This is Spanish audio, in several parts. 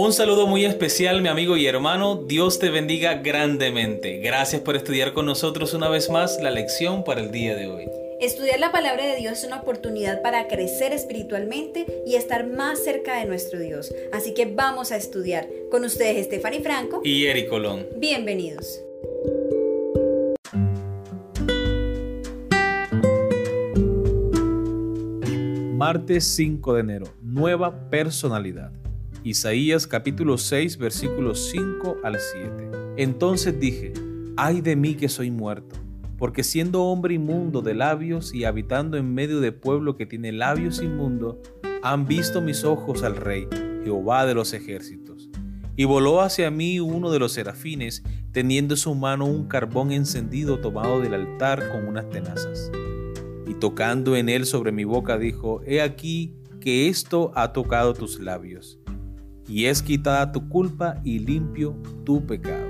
Un saludo muy especial, mi amigo y hermano. Dios te bendiga grandemente. Gracias por estudiar con nosotros una vez más la lección para el día de hoy. Estudiar la palabra de Dios es una oportunidad para crecer espiritualmente y estar más cerca de nuestro Dios. Así que vamos a estudiar. Con ustedes, Stephanie Franco y Eric Colón. Bienvenidos. Martes 5 de enero. Nueva personalidad. Isaías capítulo 6 versículos 5 al 7. Entonces dije, ay de mí que soy muerto, porque siendo hombre inmundo de labios y habitando en medio de pueblo que tiene labios inmundos, han visto mis ojos al Rey, Jehová de los ejércitos. Y voló hacia mí uno de los serafines, teniendo en su mano un carbón encendido tomado del altar con unas tenazas. Y tocando en él sobre mi boca dijo, He aquí que esto ha tocado tus labios y es quitada tu culpa y limpio tu pecado.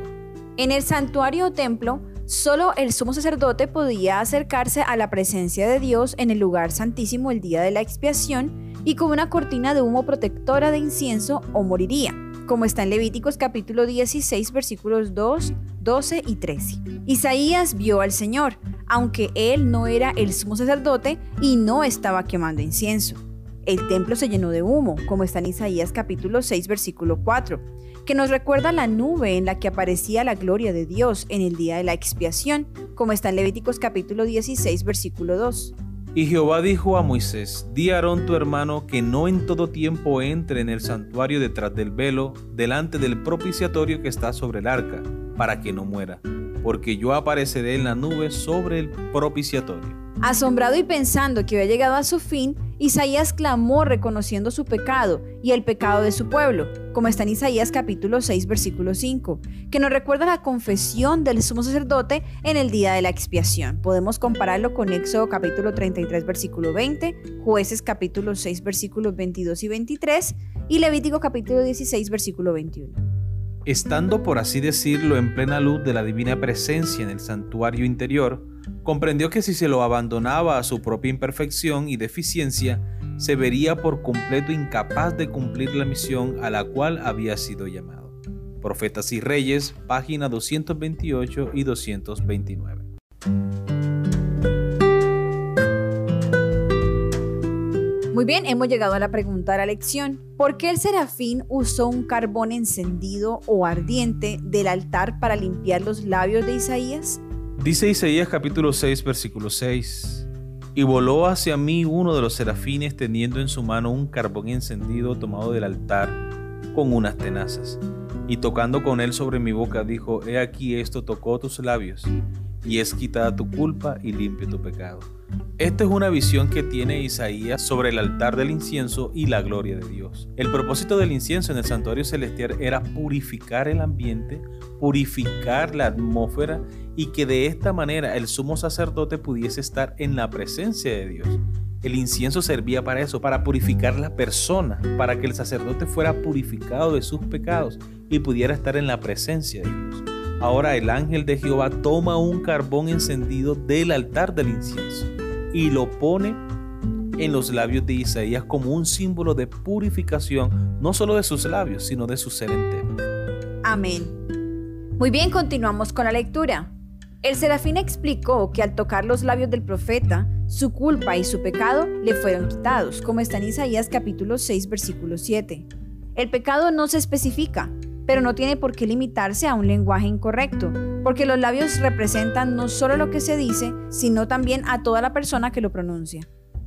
En el santuario o templo, solo el sumo sacerdote podía acercarse a la presencia de Dios en el lugar santísimo el día de la expiación y con una cortina de humo protectora de incienso o moriría, como está en Levíticos capítulo 16 versículos 2, 12 y 13. Isaías vio al Señor, aunque él no era el sumo sacerdote y no estaba quemando incienso el templo se llenó de humo, como está en Isaías capítulo 6 versículo 4, que nos recuerda la nube en la que aparecía la gloria de Dios en el día de la expiación, como está en Levíticos capítulo 16 versículo 2. Y Jehová dijo a Moisés, di a Aarón tu hermano que no en todo tiempo entre en el santuario detrás del velo, delante del propiciatorio que está sobre el arca, para que no muera, porque yo apareceré en la nube sobre el propiciatorio. Asombrado y pensando que había llegado a su fin, Isaías clamó reconociendo su pecado y el pecado de su pueblo, como está en Isaías capítulo 6 versículo 5, que nos recuerda la confesión del sumo sacerdote en el día de la expiación. Podemos compararlo con Éxodo capítulo 33 versículo 20, Jueces capítulo 6 versículos 22 y 23 y Levítico capítulo 16 versículo 21. Estando, por así decirlo, en plena luz de la divina presencia en el santuario interior, comprendió que si se lo abandonaba a su propia imperfección y deficiencia, se vería por completo incapaz de cumplir la misión a la cual había sido llamado. Profetas y Reyes, página 228 y 229. Muy bien, hemos llegado a la pregunta de la lección. ¿Por qué el serafín usó un carbón encendido o ardiente del altar para limpiar los labios de Isaías? Dice Isaías capítulo 6 versículo 6. Y voló hacia mí uno de los serafines teniendo en su mano un carbón encendido tomado del altar con unas tenazas. Y tocando con él sobre mi boca dijo, He aquí esto tocó tus labios, y es quitada tu culpa y limpio tu pecado. Esta es una visión que tiene Isaías sobre el altar del incienso y la gloria de Dios. El propósito del incienso en el santuario celestial era purificar el ambiente, purificar la atmósfera y que de esta manera el sumo sacerdote pudiese estar en la presencia de Dios. El incienso servía para eso, para purificar la persona, para que el sacerdote fuera purificado de sus pecados y pudiera estar en la presencia de Dios. Ahora el ángel de Jehová toma un carbón encendido del altar del incienso y lo pone en los labios de Isaías como un símbolo de purificación, no solo de sus labios, sino de su ser entero. Amén. Muy bien, continuamos con la lectura. El serafín explicó que al tocar los labios del profeta, su culpa y su pecado le fueron quitados, como está en Isaías capítulo 6, versículo 7. El pecado no se especifica, pero no tiene por qué limitarse a un lenguaje incorrecto, porque los labios representan no solo lo que se dice, sino también a toda la persona que lo pronuncia.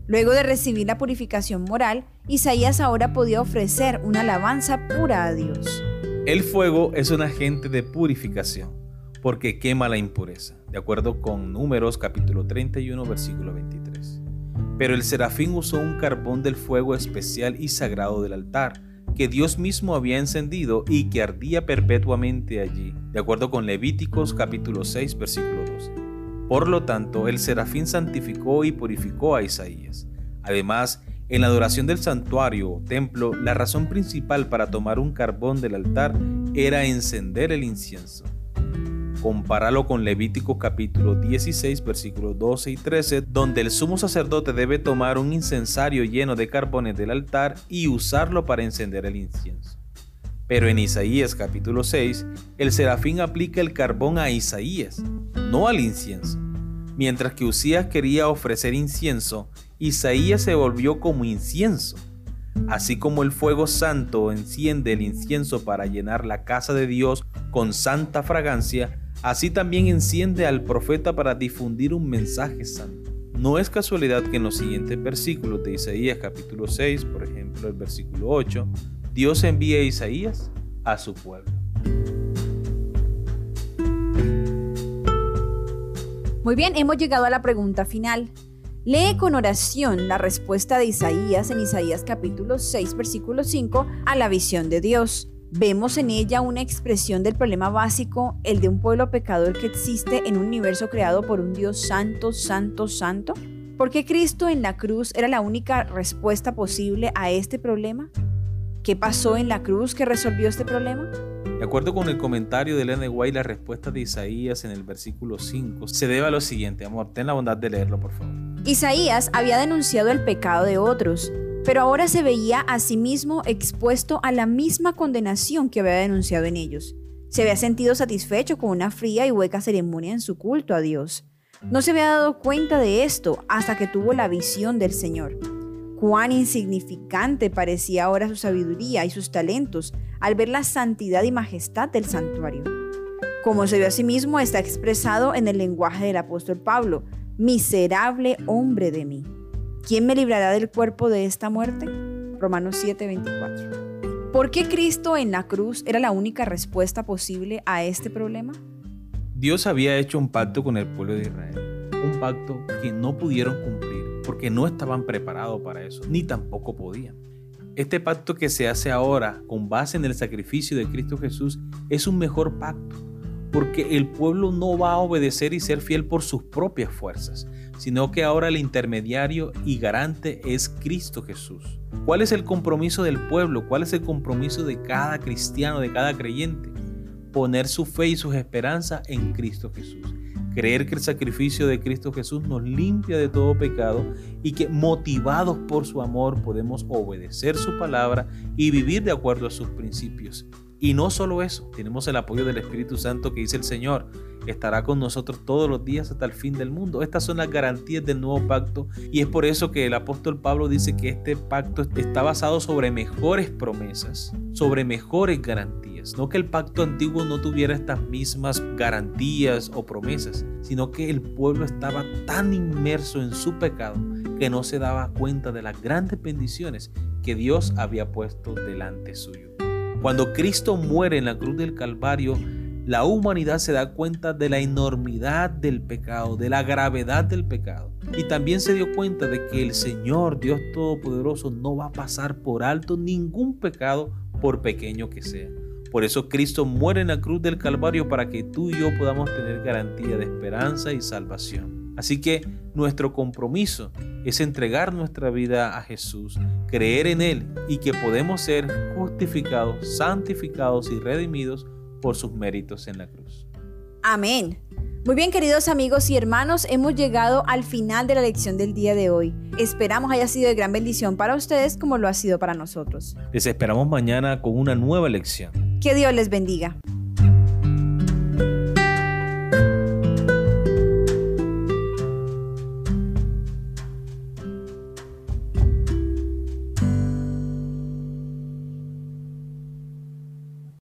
Luego de recibir la purificación moral, Isaías ahora podía ofrecer una alabanza pura a Dios. El fuego es un agente de purificación, porque quema la impureza, de acuerdo con Números capítulo 31, versículo 23. Pero el serafín usó un carbón del fuego especial y sagrado del altar, que Dios mismo había encendido y que ardía perpetuamente allí, de acuerdo con Levíticos capítulo 6 versículo 12. Por lo tanto, el serafín santificó y purificó a Isaías. Además, en la adoración del santuario o templo, la razón principal para tomar un carbón del altar era encender el incienso. Compáralo con Levítico capítulo 16 versículos 12 y 13, donde el sumo sacerdote debe tomar un incensario lleno de carbones del altar y usarlo para encender el incienso. Pero en Isaías capítulo 6, el serafín aplica el carbón a Isaías, no al incienso. Mientras que Usías quería ofrecer incienso, Isaías se volvió como incienso. Así como el fuego santo enciende el incienso para llenar la casa de Dios con santa fragancia, así también enciende al profeta para difundir un mensaje santo. No es casualidad que en los siguientes versículos de Isaías capítulo 6, por ejemplo el versículo 8, Dios envía a Isaías a su pueblo. Muy bien, hemos llegado a la pregunta final. Lee con oración la respuesta de Isaías en Isaías capítulo 6, versículo 5 a la visión de Dios. Vemos en ella una expresión del problema básico, el de un pueblo pecador que existe en un universo creado por un Dios santo, santo, santo. ¿Por qué Cristo en la cruz era la única respuesta posible a este problema? ¿Qué pasó en la cruz que resolvió este problema? De acuerdo con el comentario de Elena White, la respuesta de Isaías en el versículo 5 se debe a lo siguiente. Amor, ten la bondad de leerlo, por favor. Isaías había denunciado el pecado de otros, pero ahora se veía a sí mismo expuesto a la misma condenación que había denunciado en ellos. Se había sentido satisfecho con una fría y hueca ceremonia en su culto a Dios. No se había dado cuenta de esto hasta que tuvo la visión del Señor. Cuán insignificante parecía ahora su sabiduría y sus talentos al ver la santidad y majestad del santuario. Como se vio a sí mismo, está expresado en el lenguaje del apóstol Pablo, miserable hombre de mí. ¿Quién me librará del cuerpo de esta muerte? Romanos 7:24. ¿Por qué Cristo en la cruz era la única respuesta posible a este problema? Dios había hecho un pacto con el pueblo de Israel, un pacto que no pudieron cumplir porque no estaban preparados para eso, ni tampoco podían. Este pacto que se hace ahora con base en el sacrificio de Cristo Jesús es un mejor pacto, porque el pueblo no va a obedecer y ser fiel por sus propias fuerzas, sino que ahora el intermediario y garante es Cristo Jesús. ¿Cuál es el compromiso del pueblo? ¿Cuál es el compromiso de cada cristiano, de cada creyente? Poner su fe y sus esperanzas en Cristo Jesús creer que el sacrificio de Cristo Jesús nos limpia de todo pecado y que motivados por su amor podemos obedecer su palabra y vivir de acuerdo a sus principios. Y no solo eso, tenemos el apoyo del Espíritu Santo que dice el Señor, estará con nosotros todos los días hasta el fin del mundo. Estas son las garantías del nuevo pacto y es por eso que el apóstol Pablo dice que este pacto está basado sobre mejores promesas, sobre mejores garantías no que el pacto antiguo no tuviera estas mismas garantías o promesas, sino que el pueblo estaba tan inmerso en su pecado que no se daba cuenta de las grandes bendiciones que Dios había puesto delante suyo. Cuando Cristo muere en la cruz del Calvario, la humanidad se da cuenta de la enormidad del pecado, de la gravedad del pecado. Y también se dio cuenta de que el Señor, Dios Todopoderoso, no va a pasar por alto ningún pecado, por pequeño que sea. Por eso Cristo muere en la cruz del Calvario para que tú y yo podamos tener garantía de esperanza y salvación. Así que nuestro compromiso es entregar nuestra vida a Jesús, creer en Él y que podemos ser justificados, santificados y redimidos por sus méritos en la cruz. Amén. Muy bien, queridos amigos y hermanos, hemos llegado al final de la lección del día de hoy. Esperamos haya sido de gran bendición para ustedes como lo ha sido para nosotros. Les esperamos mañana con una nueva lección. Que Dios les bendiga.